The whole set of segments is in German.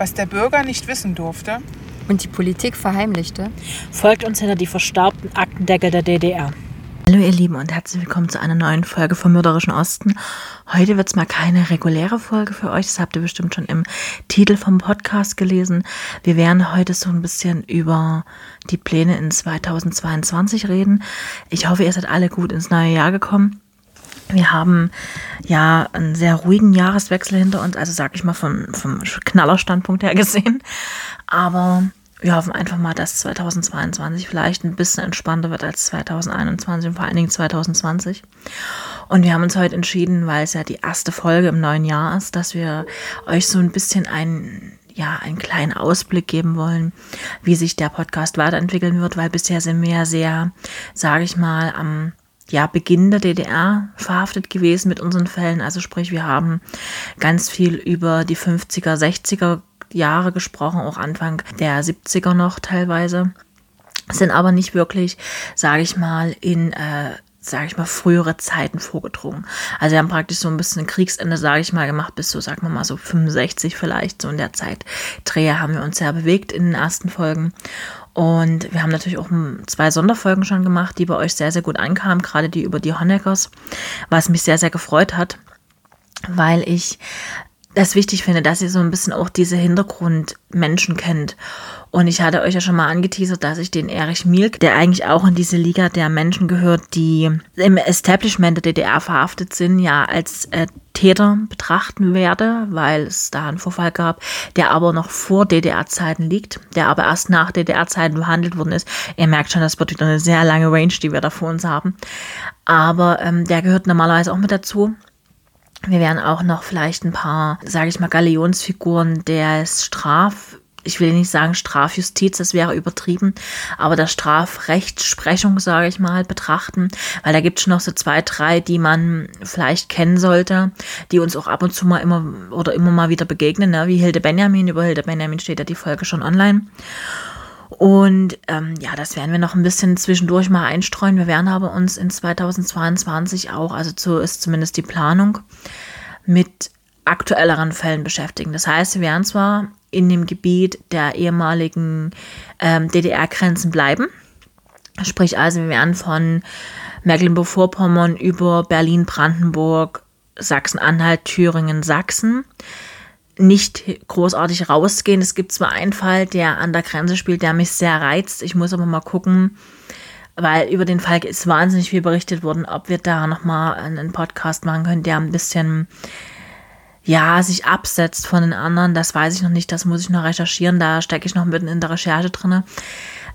was der Bürger nicht wissen durfte und die Politik verheimlichte, folgt uns hinter die verstaubten Aktendeckel der DDR. Hallo ihr Lieben und herzlich willkommen zu einer neuen Folge vom Mörderischen Osten. Heute wird es mal keine reguläre Folge für euch, das habt ihr bestimmt schon im Titel vom Podcast gelesen. Wir werden heute so ein bisschen über die Pläne in 2022 reden. Ich hoffe, ihr seid alle gut ins neue Jahr gekommen. Wir haben ja einen sehr ruhigen Jahreswechsel hinter uns, also sag ich mal vom, vom Knallerstandpunkt her gesehen. Aber wir hoffen einfach mal, dass 2022 vielleicht ein bisschen entspannter wird als 2021 und vor allen Dingen 2020. Und wir haben uns heute entschieden, weil es ja die erste Folge im neuen Jahr ist, dass wir euch so ein bisschen einen, ja, einen kleinen Ausblick geben wollen, wie sich der Podcast weiterentwickeln wird, weil bisher sind wir ja sehr, sage ich mal, am ja, Beginn der DDR verhaftet gewesen mit unseren Fällen. Also sprich, wir haben ganz viel über die 50er, 60er Jahre gesprochen, auch Anfang der 70er noch teilweise. Sind aber nicht wirklich, sage ich mal, in äh, sage ich mal, frühere Zeiten vorgedrungen. Also wir haben praktisch so ein bisschen Kriegsende, sage ich mal, gemacht, bis so, sagen wir mal, so 65 vielleicht, so in der Zeit. Dreher haben wir uns sehr bewegt in den ersten Folgen. Und wir haben natürlich auch zwei Sonderfolgen schon gemacht, die bei euch sehr, sehr gut ankamen, gerade die über die Honeckers, was mich sehr, sehr gefreut hat, weil ich das wichtig finde, dass ihr so ein bisschen auch diese Hintergrundmenschen kennt. Und ich hatte euch ja schon mal angeteasert, dass ich den Erich Mielk, der eigentlich auch in diese Liga der Menschen gehört, die im Establishment der DDR verhaftet sind, ja als äh, Täter betrachten werde, weil es da einen Vorfall gab, der aber noch vor DDR-Zeiten liegt, der aber erst nach DDR-Zeiten behandelt worden ist. Ihr merkt schon, das wird wieder eine sehr lange Range, die wir da vor uns haben. Aber ähm, der gehört normalerweise auch mit dazu. Wir werden auch noch vielleicht ein paar, sage ich mal, Galionsfiguren der Straf, ich will nicht sagen Strafjustiz, das wäre übertrieben, aber der Strafrechtsprechung, sage ich mal, betrachten, weil da gibt es noch so zwei, drei, die man vielleicht kennen sollte, die uns auch ab und zu mal immer oder immer mal wieder begegnen, ne? wie Hilde Benjamin. Über Hilde Benjamin steht ja die Folge schon online. Und ähm, ja, das werden wir noch ein bisschen zwischendurch mal einstreuen. Wir werden aber uns in 2022 auch, also so ist zumindest die Planung, mit aktuelleren Fällen beschäftigen. Das heißt, wir werden zwar in dem Gebiet der ehemaligen ähm, DDR-Grenzen bleiben. Sprich also, wir werden von Mecklenburg-Vorpommern über Berlin, Brandenburg, Sachsen-Anhalt, Thüringen, Sachsen nicht großartig rausgehen. Es gibt zwar einen Fall, der an der Grenze spielt, der mich sehr reizt. Ich muss aber mal gucken, weil über den Fall ist wahnsinnig viel berichtet worden, ob wir da nochmal einen Podcast machen können, der ein bisschen, ja, sich absetzt von den anderen. Das weiß ich noch nicht, das muss ich noch recherchieren. Da stecke ich noch mitten in der Recherche drin.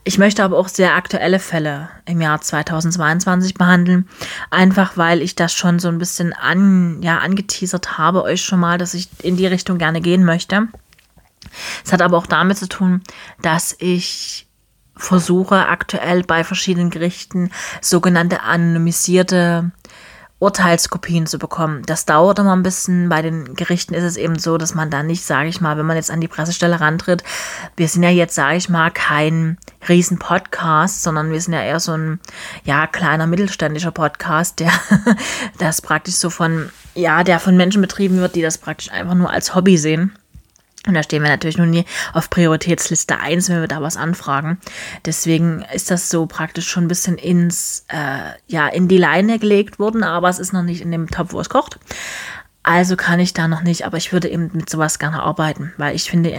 Ich möchte aber auch sehr aktuelle Fälle im Jahr 2022 behandeln, einfach weil ich das schon so ein bisschen an, ja, angeteasert habe, euch schon mal, dass ich in die Richtung gerne gehen möchte. Es hat aber auch damit zu tun, dass ich versuche aktuell bei verschiedenen Gerichten sogenannte anonymisierte Urteilskopien zu bekommen. Das dauert immer ein bisschen. Bei den Gerichten ist es eben so, dass man da nicht, sage ich mal, wenn man jetzt an die Pressestelle rantritt, wir sind ja jetzt, sage ich mal, kein riesen Podcast, sondern wir sind ja eher so ein, ja, kleiner mittelständischer Podcast, der das praktisch so von, ja, der von Menschen betrieben wird, die das praktisch einfach nur als Hobby sehen. Und da stehen wir natürlich noch nie auf Prioritätsliste 1, wenn wir da was anfragen. Deswegen ist das so praktisch schon ein bisschen ins, äh, ja, in die Leine gelegt worden, aber es ist noch nicht in dem Topf, wo es kocht. Also kann ich da noch nicht, aber ich würde eben mit sowas gerne arbeiten, weil ich finde,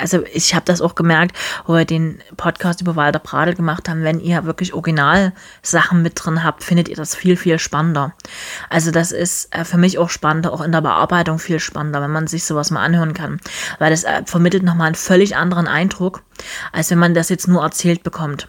also ich habe das auch gemerkt, wo wir den Podcast über Walter Pradel gemacht haben, wenn ihr wirklich Originalsachen mit drin habt, findet ihr das viel, viel spannender. Also das ist äh, für mich auch spannender, auch in der Bearbeitung viel spannender, wenn man sich sowas mal anhören kann, weil das äh, vermittelt nochmal einen völlig anderen Eindruck, als wenn man das jetzt nur erzählt bekommt.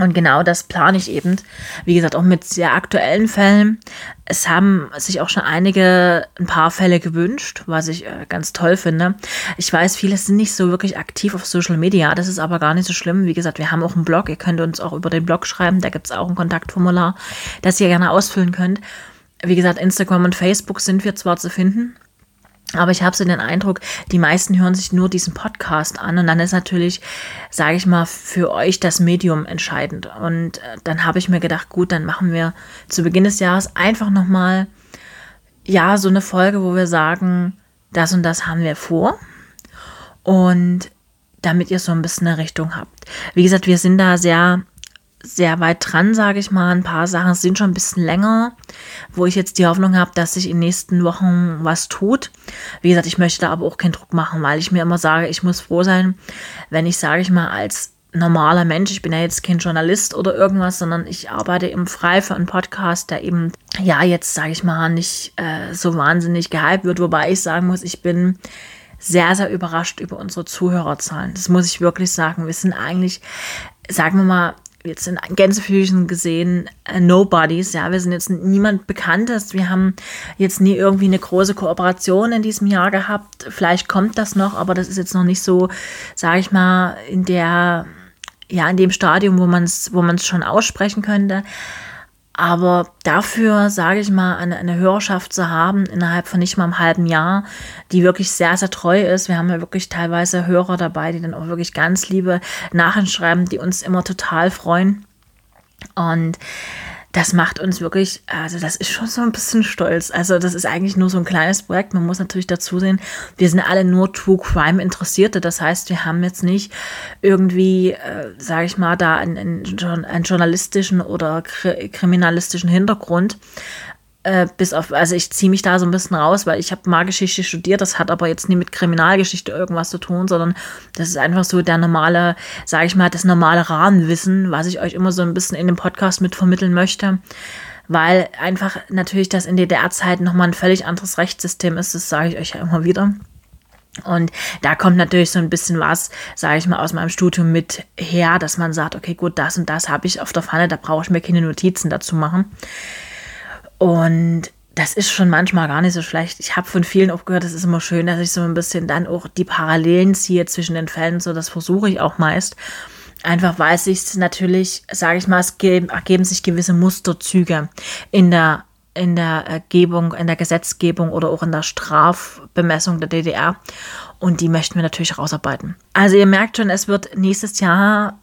Und genau das plane ich eben. Wie gesagt, auch mit sehr aktuellen Fällen. Es haben sich auch schon einige, ein paar Fälle gewünscht, was ich äh, ganz toll finde. Ich weiß, viele sind nicht so wirklich aktiv auf Social Media. Das ist aber gar nicht so schlimm. Wie gesagt, wir haben auch einen Blog. Ihr könnt uns auch über den Blog schreiben. Da gibt es auch ein Kontaktformular, das ihr gerne ausfüllen könnt. Wie gesagt, Instagram und Facebook sind wir zwar zu finden, aber ich habe so den Eindruck, die meisten hören sich nur diesen Podcast an und dann ist natürlich, sage ich mal, für euch das Medium entscheidend. Und äh, dann habe ich mir gedacht, gut, dann machen wir zu Beginn des Jahres einfach nochmal, ja, so eine Folge, wo wir sagen, das und das haben wir vor. Und damit ihr so ein bisschen eine Richtung habt. Wie gesagt, wir sind da sehr, sehr weit dran, sage ich mal. Ein paar Sachen sind schon ein bisschen länger, wo ich jetzt die Hoffnung habe, dass sich in den nächsten Wochen was tut. Wie gesagt, ich möchte da aber auch keinen Druck machen, weil ich mir immer sage, ich muss froh sein, wenn ich, sage ich mal, als normaler Mensch, ich bin ja jetzt kein Journalist oder irgendwas, sondern ich arbeite im Frei für einen Podcast, der eben, ja, jetzt sage ich mal, nicht äh, so wahnsinnig gehypt wird, wobei ich sagen muss, ich bin sehr, sehr überrascht über unsere Zuhörerzahlen. Das muss ich wirklich sagen. Wir sind eigentlich, sagen wir mal, jetzt in Gänsefüßchen gesehen, äh, Nobodies, ja, wir sind jetzt niemand Bekanntes, wir haben jetzt nie irgendwie eine große Kooperation in diesem Jahr gehabt, vielleicht kommt das noch, aber das ist jetzt noch nicht so, sage ich mal, in der ja, in dem Stadium, wo man es wo schon aussprechen könnte. Aber dafür, sage ich mal, eine, eine Hörerschaft zu haben innerhalb von nicht mal einem halben Jahr, die wirklich sehr, sehr treu ist. Wir haben ja wirklich teilweise Hörer dabei, die dann auch wirklich ganz liebe Nachrichten schreiben, die uns immer total freuen. Und das macht uns wirklich, also das ist schon so ein bisschen stolz. Also das ist eigentlich nur so ein kleines Projekt. Man muss natürlich dazu sehen, wir sind alle nur True Crime Interessierte. Das heißt, wir haben jetzt nicht irgendwie, äh, sage ich mal, da einen, einen, journalistischen oder kriminalistischen Hintergrund, äh, bis auf, also ich ziehe mich da so ein bisschen raus, weil ich habe Malgeschichte studiert, das hat aber jetzt nie mit Kriminalgeschichte irgendwas zu tun, sondern das ist einfach so der normale, sage ich mal, das normale Rahmenwissen, was ich euch immer so ein bisschen in dem Podcast mit vermitteln möchte. Weil einfach natürlich das in DDR-Zeiten nochmal ein völlig anderes Rechtssystem ist, das sage ich euch ja immer wieder. Und da kommt natürlich so ein bisschen was, sage ich mal, aus meinem Studium mit her, dass man sagt, okay, gut, das und das habe ich auf der Pfanne, da brauche ich mir keine Notizen dazu machen. Und das ist schon manchmal gar nicht so schlecht. Ich habe von vielen auch gehört, es ist immer schön, dass ich so ein bisschen dann auch die Parallelen ziehe zwischen den Fällen. So, das versuche ich auch meist. Einfach weil sich natürlich, sage ich mal, es ergeben sich gewisse Musterzüge in der in der Ergebung, in der Gesetzgebung oder auch in der Strafbemessung der DDR. Und die möchten wir natürlich rausarbeiten. Also ihr merkt schon, es wird nächstes Jahr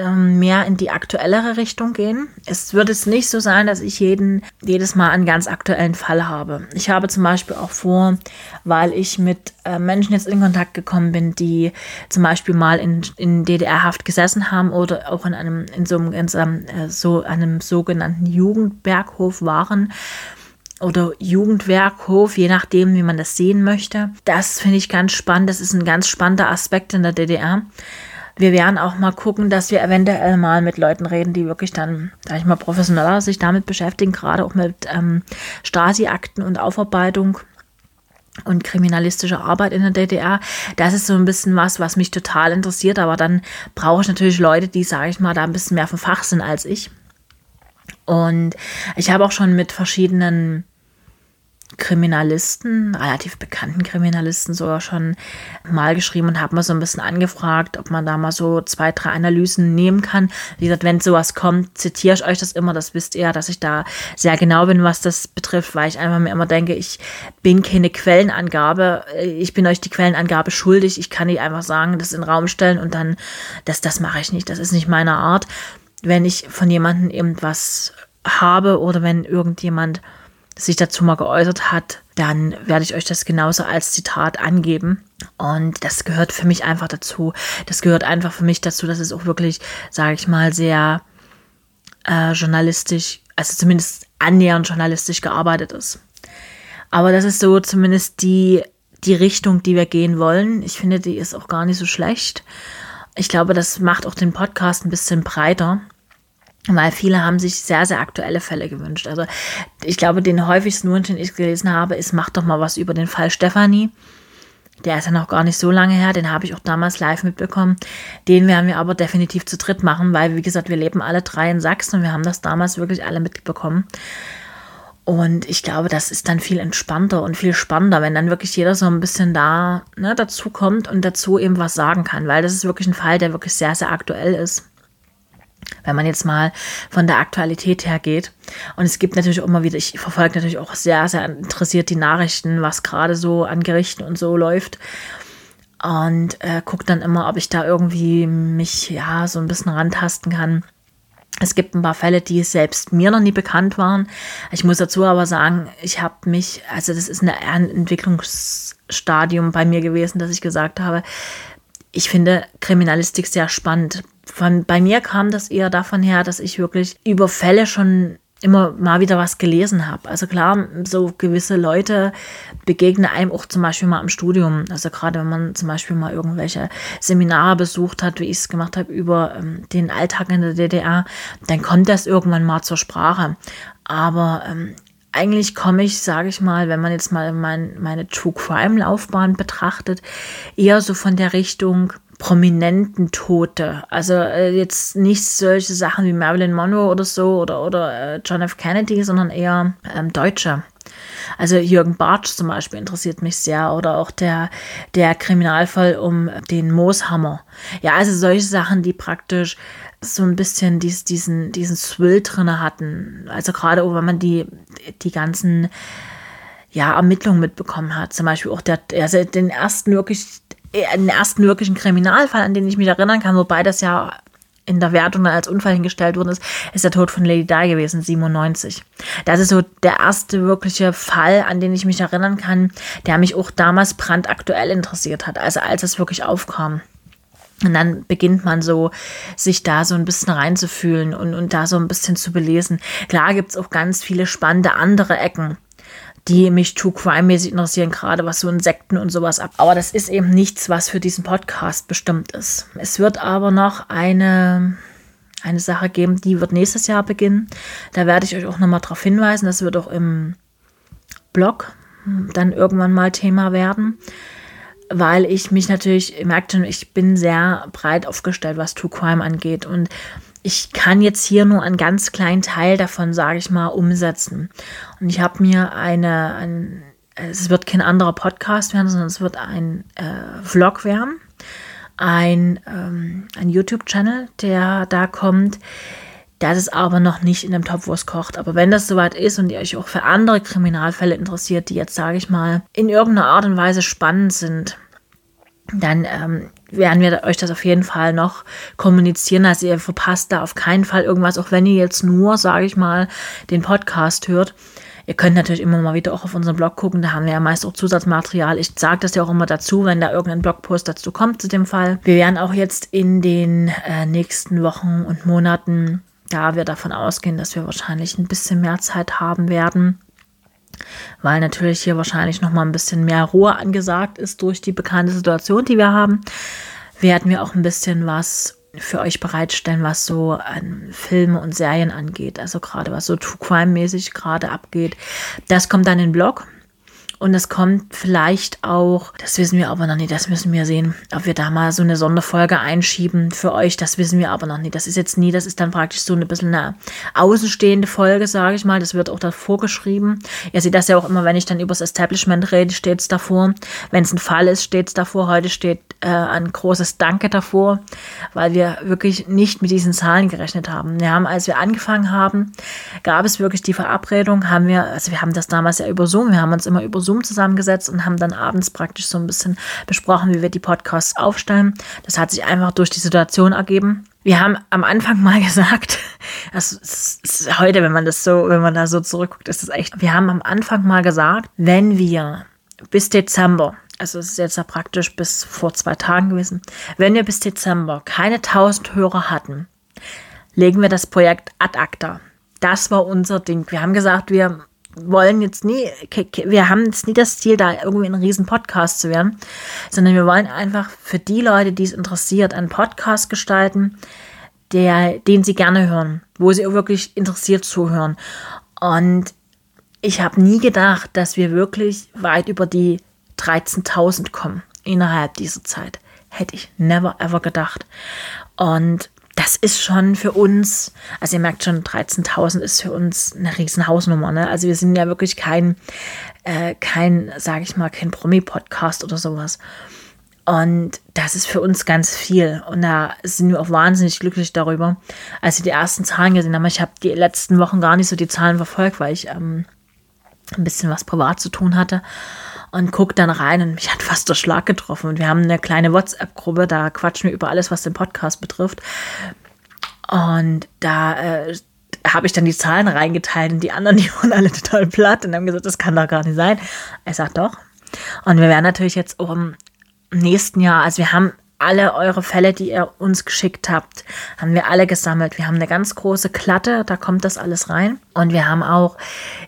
mehr in die aktuellere Richtung gehen. Es wird es nicht so sein, dass ich jeden, jedes Mal einen ganz aktuellen Fall habe. Ich habe zum Beispiel auch vor, weil ich mit äh, Menschen jetzt in Kontakt gekommen bin, die zum Beispiel mal in, in DDR-Haft gesessen haben oder auch in einem, in so in so einem, äh, so einem sogenannten Jugendberghof waren oder Jugendwerkhof, je nachdem, wie man das sehen möchte. Das finde ich ganz spannend. Das ist ein ganz spannender Aspekt in der DDR wir werden auch mal gucken, dass wir eventuell mal mit Leuten reden, die wirklich dann, sag ich mal, professioneller sich damit beschäftigen, gerade auch mit ähm, Stasi-Akten und Aufarbeitung und kriminalistische Arbeit in der DDR. Das ist so ein bisschen was, was mich total interessiert, aber dann brauche ich natürlich Leute, die, sage ich mal, da ein bisschen mehr vom Fach sind als ich. Und ich habe auch schon mit verschiedenen Kriminalisten, relativ bekannten Kriminalisten sogar schon mal geschrieben und habe mal so ein bisschen angefragt, ob man da mal so zwei, drei Analysen nehmen kann. Wie gesagt, wenn sowas kommt, zitiere ich euch das immer, das wisst ihr, dass ich da sehr genau bin, was das betrifft, weil ich einfach mir immer denke, ich bin keine Quellenangabe, ich bin euch die Quellenangabe schuldig, ich kann nicht einfach sagen, das in den Raum stellen und dann, das, das mache ich nicht, das ist nicht meine Art. Wenn ich von jemandem irgendwas habe oder wenn irgendjemand sich dazu mal geäußert hat, dann werde ich euch das genauso als Zitat angeben. Und das gehört für mich einfach dazu. Das gehört einfach für mich dazu, dass es auch wirklich, sage ich mal, sehr äh, journalistisch, also zumindest annähernd journalistisch gearbeitet ist. Aber das ist so zumindest die, die Richtung, die wir gehen wollen. Ich finde, die ist auch gar nicht so schlecht. Ich glaube, das macht auch den Podcast ein bisschen breiter weil viele haben sich sehr, sehr aktuelle Fälle gewünscht. Also ich glaube, den häufigsten Wunsch, den ich gelesen habe, ist, mach doch mal was über den Fall Stefanie. Der ist ja noch gar nicht so lange her, den habe ich auch damals live mitbekommen. Den werden wir aber definitiv zu dritt machen, weil, wie gesagt, wir leben alle drei in Sachsen und wir haben das damals wirklich alle mitbekommen. Und ich glaube, das ist dann viel entspannter und viel spannender, wenn dann wirklich jeder so ein bisschen da ne, dazu kommt und dazu eben was sagen kann, weil das ist wirklich ein Fall, der wirklich sehr, sehr aktuell ist wenn man jetzt mal von der Aktualität her geht. Und es gibt natürlich auch immer wieder, ich verfolge natürlich auch sehr, sehr interessiert die Nachrichten, was gerade so an Gerichten und so läuft. Und äh, gucke dann immer, ob ich da irgendwie mich ja so ein bisschen rantasten kann. Es gibt ein paar Fälle, die selbst mir noch nie bekannt waren. Ich muss dazu aber sagen, ich habe mich, also das ist ein Entwicklungsstadium bei mir gewesen, dass ich gesagt habe, ich finde Kriminalistik sehr spannend. Von, bei mir kam das eher davon her, dass ich wirklich über Fälle schon immer mal wieder was gelesen habe. Also klar, so gewisse Leute begegnen einem auch zum Beispiel mal im Studium. Also gerade wenn man zum Beispiel mal irgendwelche Seminare besucht hat, wie ich es gemacht habe, über ähm, den Alltag in der DDR, dann kommt das irgendwann mal zur Sprache. Aber ähm, eigentlich komme ich, sage ich mal, wenn man jetzt mal mein, meine True Crime Laufbahn betrachtet, eher so von der Richtung prominenten Tote. Also äh, jetzt nicht solche Sachen wie Marilyn Monroe oder so oder, oder äh, John F. Kennedy, sondern eher ähm, Deutsche. Also Jürgen Bartsch zum Beispiel interessiert mich sehr oder auch der, der Kriminalfall um den Mooshammer. Ja, also solche Sachen, die praktisch so ein bisschen dies, diesen, diesen Thrill drin hatten. Also gerade wenn man die, die ganzen ja, Ermittlungen mitbekommen hat. Zum Beispiel auch der, also den ersten wirklich den ersten wirklichen Kriminalfall, an den ich mich erinnern kann, wobei das ja in der Wertung dann als Unfall hingestellt worden ist, ist der Tod von Lady Di gewesen, 97. Das ist so der erste wirkliche Fall, an den ich mich erinnern kann, der mich auch damals brandaktuell interessiert hat, also als es wirklich aufkam. Und dann beginnt man so, sich da so ein bisschen reinzufühlen und, und da so ein bisschen zu belesen. Klar gibt es auch ganz viele spannende andere Ecken die mich True Crime-mäßig interessieren, gerade was so Insekten und sowas ab. Aber das ist eben nichts, was für diesen Podcast bestimmt ist. Es wird aber noch eine, eine Sache geben, die wird nächstes Jahr beginnen. Da werde ich euch auch nochmal darauf hinweisen. Das wird auch im Blog dann irgendwann mal Thema werden. Weil ich mich natürlich, ihr merkt schon, ich bin sehr breit aufgestellt, was True Crime angeht. Und ich kann jetzt hier nur einen ganz kleinen Teil davon, sage ich mal, umsetzen. Und ich habe mir eine, ein, es wird kein anderer Podcast werden, sondern es wird ein äh, Vlog werden, ein, ähm, ein YouTube-Channel, der da kommt. Das ist aber noch nicht in dem Topf, wo es kocht. Aber wenn das soweit ist und ihr euch auch für andere Kriminalfälle interessiert, die jetzt, sage ich mal, in irgendeiner Art und Weise spannend sind, dann ähm, werden wir euch das auf jeden Fall noch kommunizieren. Also ihr verpasst da auf keinen Fall irgendwas, auch wenn ihr jetzt nur, sage ich mal, den Podcast hört. Ihr könnt natürlich immer mal wieder auch auf unseren Blog gucken, da haben wir ja meist auch Zusatzmaterial. Ich sage das ja auch immer dazu, wenn da irgendein Blogpost dazu kommt zu dem Fall. Wir werden auch jetzt in den äh, nächsten Wochen und Monaten, da wir davon ausgehen, dass wir wahrscheinlich ein bisschen mehr Zeit haben werden, weil natürlich hier wahrscheinlich noch mal ein bisschen mehr Ruhe angesagt ist durch die bekannte Situation, die wir haben, werden wir auch ein bisschen was für euch bereitstellen, was so an Filme und Serien angeht. Also gerade was so True Crime mäßig gerade abgeht. Das kommt dann in den Blog. Und es kommt vielleicht auch, das wissen wir aber noch nicht, das müssen wir sehen, ob wir da mal so eine Sonderfolge einschieben für euch, das wissen wir aber noch nicht. Das ist jetzt nie, das ist dann praktisch so ein bisschen eine außenstehende Folge, sage ich mal. Das wird auch davor geschrieben. Ihr seht das ja auch immer, wenn ich dann übers Establishment rede, steht es davor. Wenn es ein Fall ist, steht es davor. Heute steht äh, ein großes Danke davor, weil wir wirklich nicht mit diesen Zahlen gerechnet haben. Wir haben, als wir angefangen haben, gab es wirklich die Verabredung, haben wir, also wir haben das damals ja über Zoom, wir haben uns immer über Zoom Zoom zusammengesetzt und haben dann abends praktisch so ein bisschen besprochen, wie wir die Podcasts aufstellen. Das hat sich einfach durch die Situation ergeben. Wir haben am Anfang mal gesagt, das ist heute, wenn man das so, wenn man da so zurückguckt, ist es echt. Wir haben am Anfang mal gesagt, wenn wir bis Dezember, also es ist jetzt ja praktisch bis vor zwei Tagen gewesen, wenn wir bis Dezember keine 1000 Hörer hatten, legen wir das Projekt ad acta. Das war unser Ding. Wir haben gesagt, wir wollen jetzt nie, wir haben jetzt nie das Ziel, da irgendwie ein riesen Podcast zu werden, sondern wir wollen einfach für die Leute, die es interessiert, einen Podcast gestalten, der, den sie gerne hören, wo sie wirklich interessiert zuhören. Und ich habe nie gedacht, dass wir wirklich weit über die 13.000 kommen innerhalb dieser Zeit. Hätte ich never ever gedacht. Und das ist schon für uns, also ihr merkt schon, 13.000 ist für uns eine riesen Hausnummer. Ne? Also wir sind ja wirklich kein, äh, kein, sage ich mal, kein Promi-Podcast oder sowas. Und das ist für uns ganz viel. Und da sind wir auch wahnsinnig glücklich darüber, als wir die ersten Zahlen gesehen haben. Ich habe die letzten Wochen gar nicht so die Zahlen verfolgt, weil ich ähm, ein bisschen was privat zu tun hatte und gucke dann rein und mich hat fast der Schlag getroffen. Und wir haben eine kleine WhatsApp-Gruppe, da quatschen wir über alles, was den Podcast betrifft. Und da äh, habe ich dann die Zahlen reingeteilt und die anderen, die waren alle total platt und haben gesagt, das kann doch gar nicht sein. Ich sage doch. Und wir werden natürlich jetzt im nächsten Jahr, also wir haben alle eure Fälle, die ihr uns geschickt habt, haben wir alle gesammelt. Wir haben eine ganz große Klatte, da kommt das alles rein. Und wir haben auch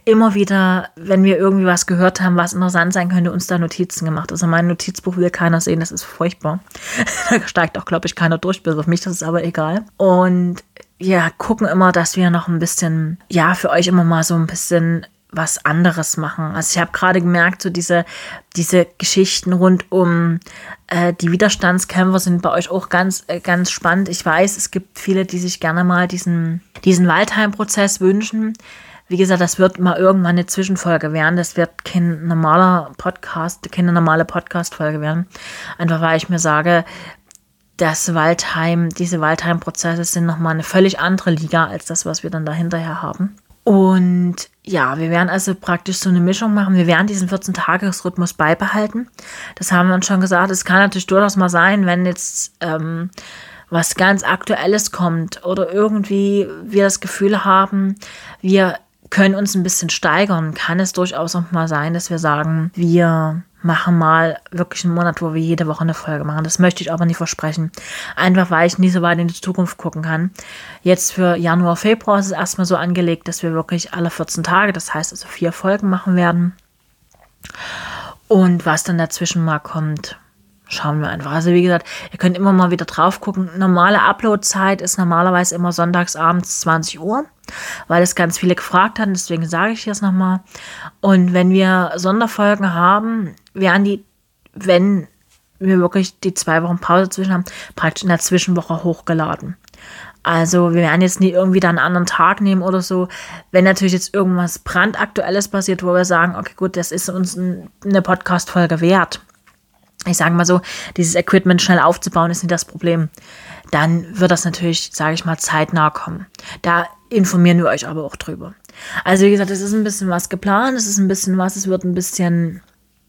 immer wieder, wenn wir irgendwie was gehört haben, was interessant sein könnte, uns da Notizen gemacht. Also mein Notizbuch will keiner sehen, das ist furchtbar. da steigt auch, glaube ich, keiner durch, bis auf mich, das ist aber egal. Und wir gucken immer, dass wir noch ein bisschen, ja, für euch immer mal so ein bisschen was anderes machen. Also ich habe gerade gemerkt, so diese, diese Geschichten rund um äh, die Widerstandskämpfer sind bei euch auch ganz, äh, ganz spannend. Ich weiß, es gibt viele, die sich gerne mal diesen, diesen Waldheim-Prozess wünschen. Wie gesagt, das wird mal irgendwann eine Zwischenfolge werden. Das wird kein normaler Podcast, keine normale Podcast-Folge werden. Einfach weil ich mir sage, das Waldheim, diese Waldheim-Prozesse sind nochmal eine völlig andere Liga als das, was wir dann dahinterher haben. Und ja, wir werden also praktisch so eine Mischung machen. Wir werden diesen 14-Tages-Rhythmus beibehalten. Das haben wir uns schon gesagt. Es kann natürlich durchaus mal sein, wenn jetzt ähm, was ganz Aktuelles kommt oder irgendwie wir das Gefühl haben, wir können uns ein bisschen steigern, kann es durchaus auch mal sein, dass wir sagen, wir machen mal wirklich einen Monat, wo wir jede Woche eine Folge machen. Das möchte ich aber nicht versprechen. Einfach weil ich nie so weit in die Zukunft gucken kann. Jetzt für Januar, Februar ist es erstmal so angelegt, dass wir wirklich alle 14 Tage, das heißt also vier Folgen machen werden. Und was dann dazwischen mal kommt, schauen wir einfach. Also wie gesagt, ihr könnt immer mal wieder drauf gucken. Normale Uploadzeit ist normalerweise immer sonntagsabends 20 Uhr, weil es ganz viele gefragt haben. Deswegen sage ich jetzt nochmal. Und wenn wir Sonderfolgen haben, werden die, wenn wir wirklich die zwei Wochen Pause zwischen haben, praktisch in der Zwischenwoche hochgeladen. Also wir werden jetzt nie irgendwie dann einen anderen Tag nehmen oder so. Wenn natürlich jetzt irgendwas brandaktuelles passiert, wo wir sagen, okay, gut, das ist uns eine Podcast-Folge wert, ich sage mal so, dieses Equipment schnell aufzubauen, ist nicht das Problem. Dann wird das natürlich, sage ich mal, zeitnah kommen. Da informieren wir euch aber auch drüber. Also wie gesagt, es ist ein bisschen was geplant, es ist ein bisschen was, es wird ein bisschen,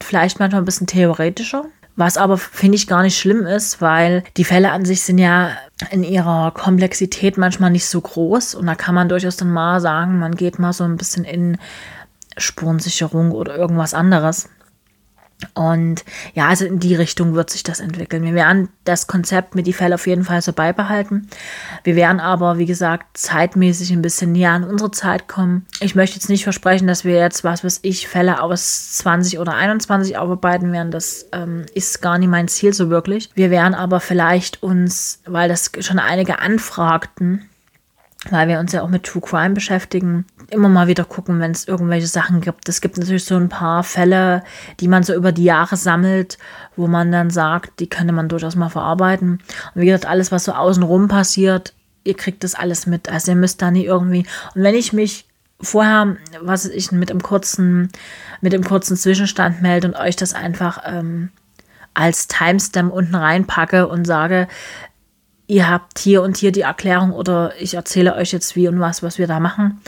vielleicht manchmal ein bisschen theoretischer. Was aber, finde ich, gar nicht schlimm ist, weil die Fälle an sich sind ja in ihrer Komplexität manchmal nicht so groß. Und da kann man durchaus dann mal sagen, man geht mal so ein bisschen in Spurensicherung oder irgendwas anderes. Und ja, also in die Richtung wird sich das entwickeln. Wir werden das Konzept mit die Fälle auf jeden Fall so beibehalten. Wir werden aber, wie gesagt, zeitmäßig ein bisschen näher an unsere Zeit kommen. Ich möchte jetzt nicht versprechen, dass wir jetzt, was weiß ich, Fälle aus 20 oder 21 aufarbeiten werden. Das ähm, ist gar nicht mein Ziel so wirklich. Wir werden aber vielleicht uns, weil das schon einige anfragten, weil wir uns ja auch mit True Crime beschäftigen, immer mal wieder gucken, wenn es irgendwelche Sachen gibt. Es gibt natürlich so ein paar Fälle, die man so über die Jahre sammelt, wo man dann sagt, die könnte man durchaus mal verarbeiten. Und wie gesagt, alles, was so außenrum passiert, ihr kriegt das alles mit. Also ihr müsst da nie irgendwie. Und wenn ich mich vorher, was ich mit dem kurzen, mit dem kurzen Zwischenstand melde und euch das einfach ähm, als Timestamp unten reinpacke und sage, ihr habt hier und hier die Erklärung oder ich erzähle euch jetzt wie und was, was wir da machen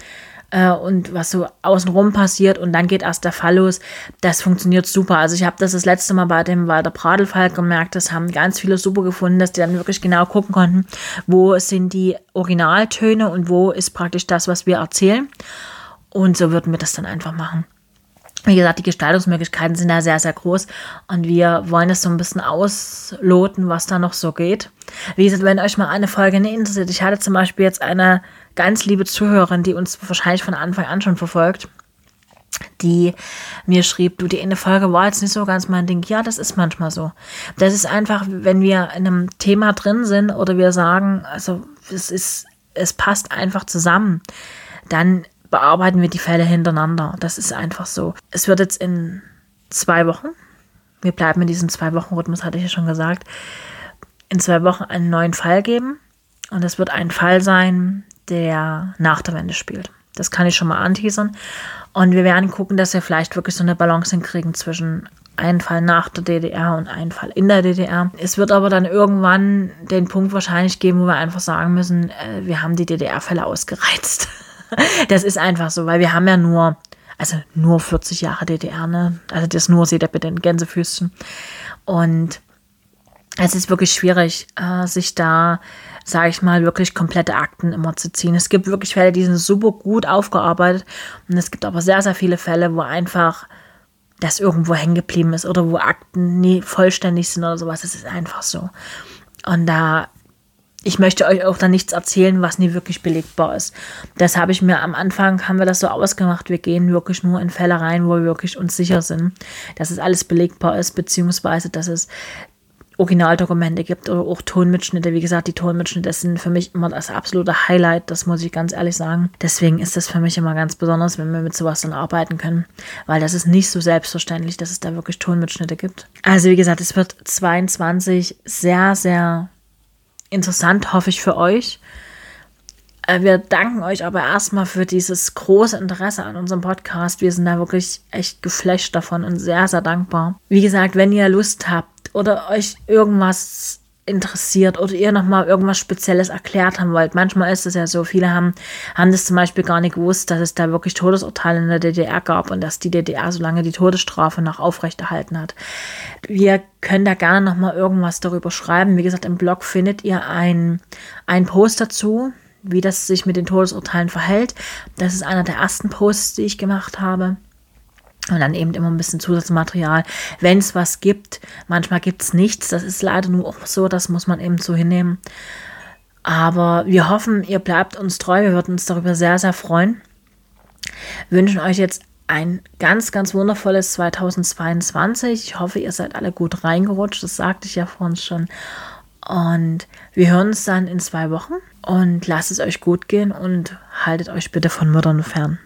äh, und was so außenrum passiert und dann geht erst der Fall los. Das funktioniert super. Also ich habe das das letzte Mal bei dem Walter Pradel-Fall gemerkt, das haben ganz viele super gefunden, dass die dann wirklich genau gucken konnten, wo sind die Originaltöne und wo ist praktisch das, was wir erzählen. Und so würden wir das dann einfach machen. Wie gesagt, die Gestaltungsmöglichkeiten sind da sehr, sehr groß und wir wollen das so ein bisschen ausloten, was da noch so geht. Wie gesagt, wenn euch mal eine Folge interessiert, ich hatte zum Beispiel jetzt eine ganz liebe Zuhörerin, die uns wahrscheinlich von Anfang an schon verfolgt, die mir schrieb, du, die eine Folge war jetzt nicht so ganz mein Ding. Ja, das ist manchmal so. Das ist einfach, wenn wir in einem Thema drin sind oder wir sagen, also es ist, es passt einfach zusammen, dann bearbeiten wir die Fälle hintereinander. Das ist einfach so. Es wird jetzt in zwei Wochen, wir bleiben in diesem Zwei-Wochen-Rhythmus, hatte ich ja schon gesagt, in zwei Wochen einen neuen Fall geben. Und es wird ein Fall sein, der nach der Wende spielt. Das kann ich schon mal anteasern. Und wir werden gucken, dass wir vielleicht wirklich so eine Balance hinkriegen zwischen einen Fall nach der DDR und einen Fall in der DDR. Es wird aber dann irgendwann den Punkt wahrscheinlich geben, wo wir einfach sagen müssen, äh, wir haben die DDR-Fälle ausgereizt. das ist einfach so, weil wir haben ja nur, also nur 40 Jahre DDR, ne? Also das nur seht ihr bitte in Gänsefüßchen. Und es ist wirklich schwierig, äh, sich da, sage ich mal, wirklich komplette Akten immer zu ziehen. Es gibt wirklich Fälle, die sind super gut aufgearbeitet und es gibt aber sehr, sehr viele Fälle, wo einfach das irgendwo hängen geblieben ist oder wo Akten nie vollständig sind oder sowas. Das ist einfach so. Und da, ich möchte euch auch da nichts erzählen, was nie wirklich belegbar ist. Das habe ich mir am Anfang, haben wir das so ausgemacht, wir gehen wirklich nur in Fälle rein, wo wir wirklich uns sicher sind, dass es alles belegbar ist, beziehungsweise dass es Originaldokumente gibt oder auch Tonmitschnitte. Wie gesagt, die Tonmitschnitte sind für mich immer das absolute Highlight, das muss ich ganz ehrlich sagen. Deswegen ist das für mich immer ganz besonders, wenn wir mit sowas dann arbeiten können, weil das ist nicht so selbstverständlich, dass es da wirklich Tonmitschnitte gibt. Also wie gesagt, es wird 22 sehr, sehr interessant, hoffe ich für euch. Äh, wir danken euch aber erstmal für dieses große Interesse an unserem Podcast. Wir sind da wirklich echt geflasht davon und sehr, sehr dankbar. Wie gesagt, wenn ihr Lust habt, oder euch irgendwas interessiert oder ihr nochmal irgendwas Spezielles erklärt haben wollt. Manchmal ist es ja so, viele haben, haben das zum Beispiel gar nicht gewusst, dass es da wirklich Todesurteile in der DDR gab und dass die DDR so lange die Todesstrafe noch aufrechterhalten hat. Wir können da gerne nochmal irgendwas darüber schreiben. Wie gesagt, im Blog findet ihr ein, ein Post dazu, wie das sich mit den Todesurteilen verhält. Das ist einer der ersten Posts, die ich gemacht habe. Und dann eben immer ein bisschen Zusatzmaterial, wenn es was gibt. Manchmal gibt es nichts. Das ist leider nur auch so, das muss man eben so hinnehmen. Aber wir hoffen, ihr bleibt uns treu. Wir würden uns darüber sehr, sehr freuen. wünschen euch jetzt ein ganz, ganz wundervolles 2022. Ich hoffe, ihr seid alle gut reingerutscht. Das sagte ich ja vorhin schon. Und wir hören uns dann in zwei Wochen. Und lasst es euch gut gehen und haltet euch bitte von Müttern fern.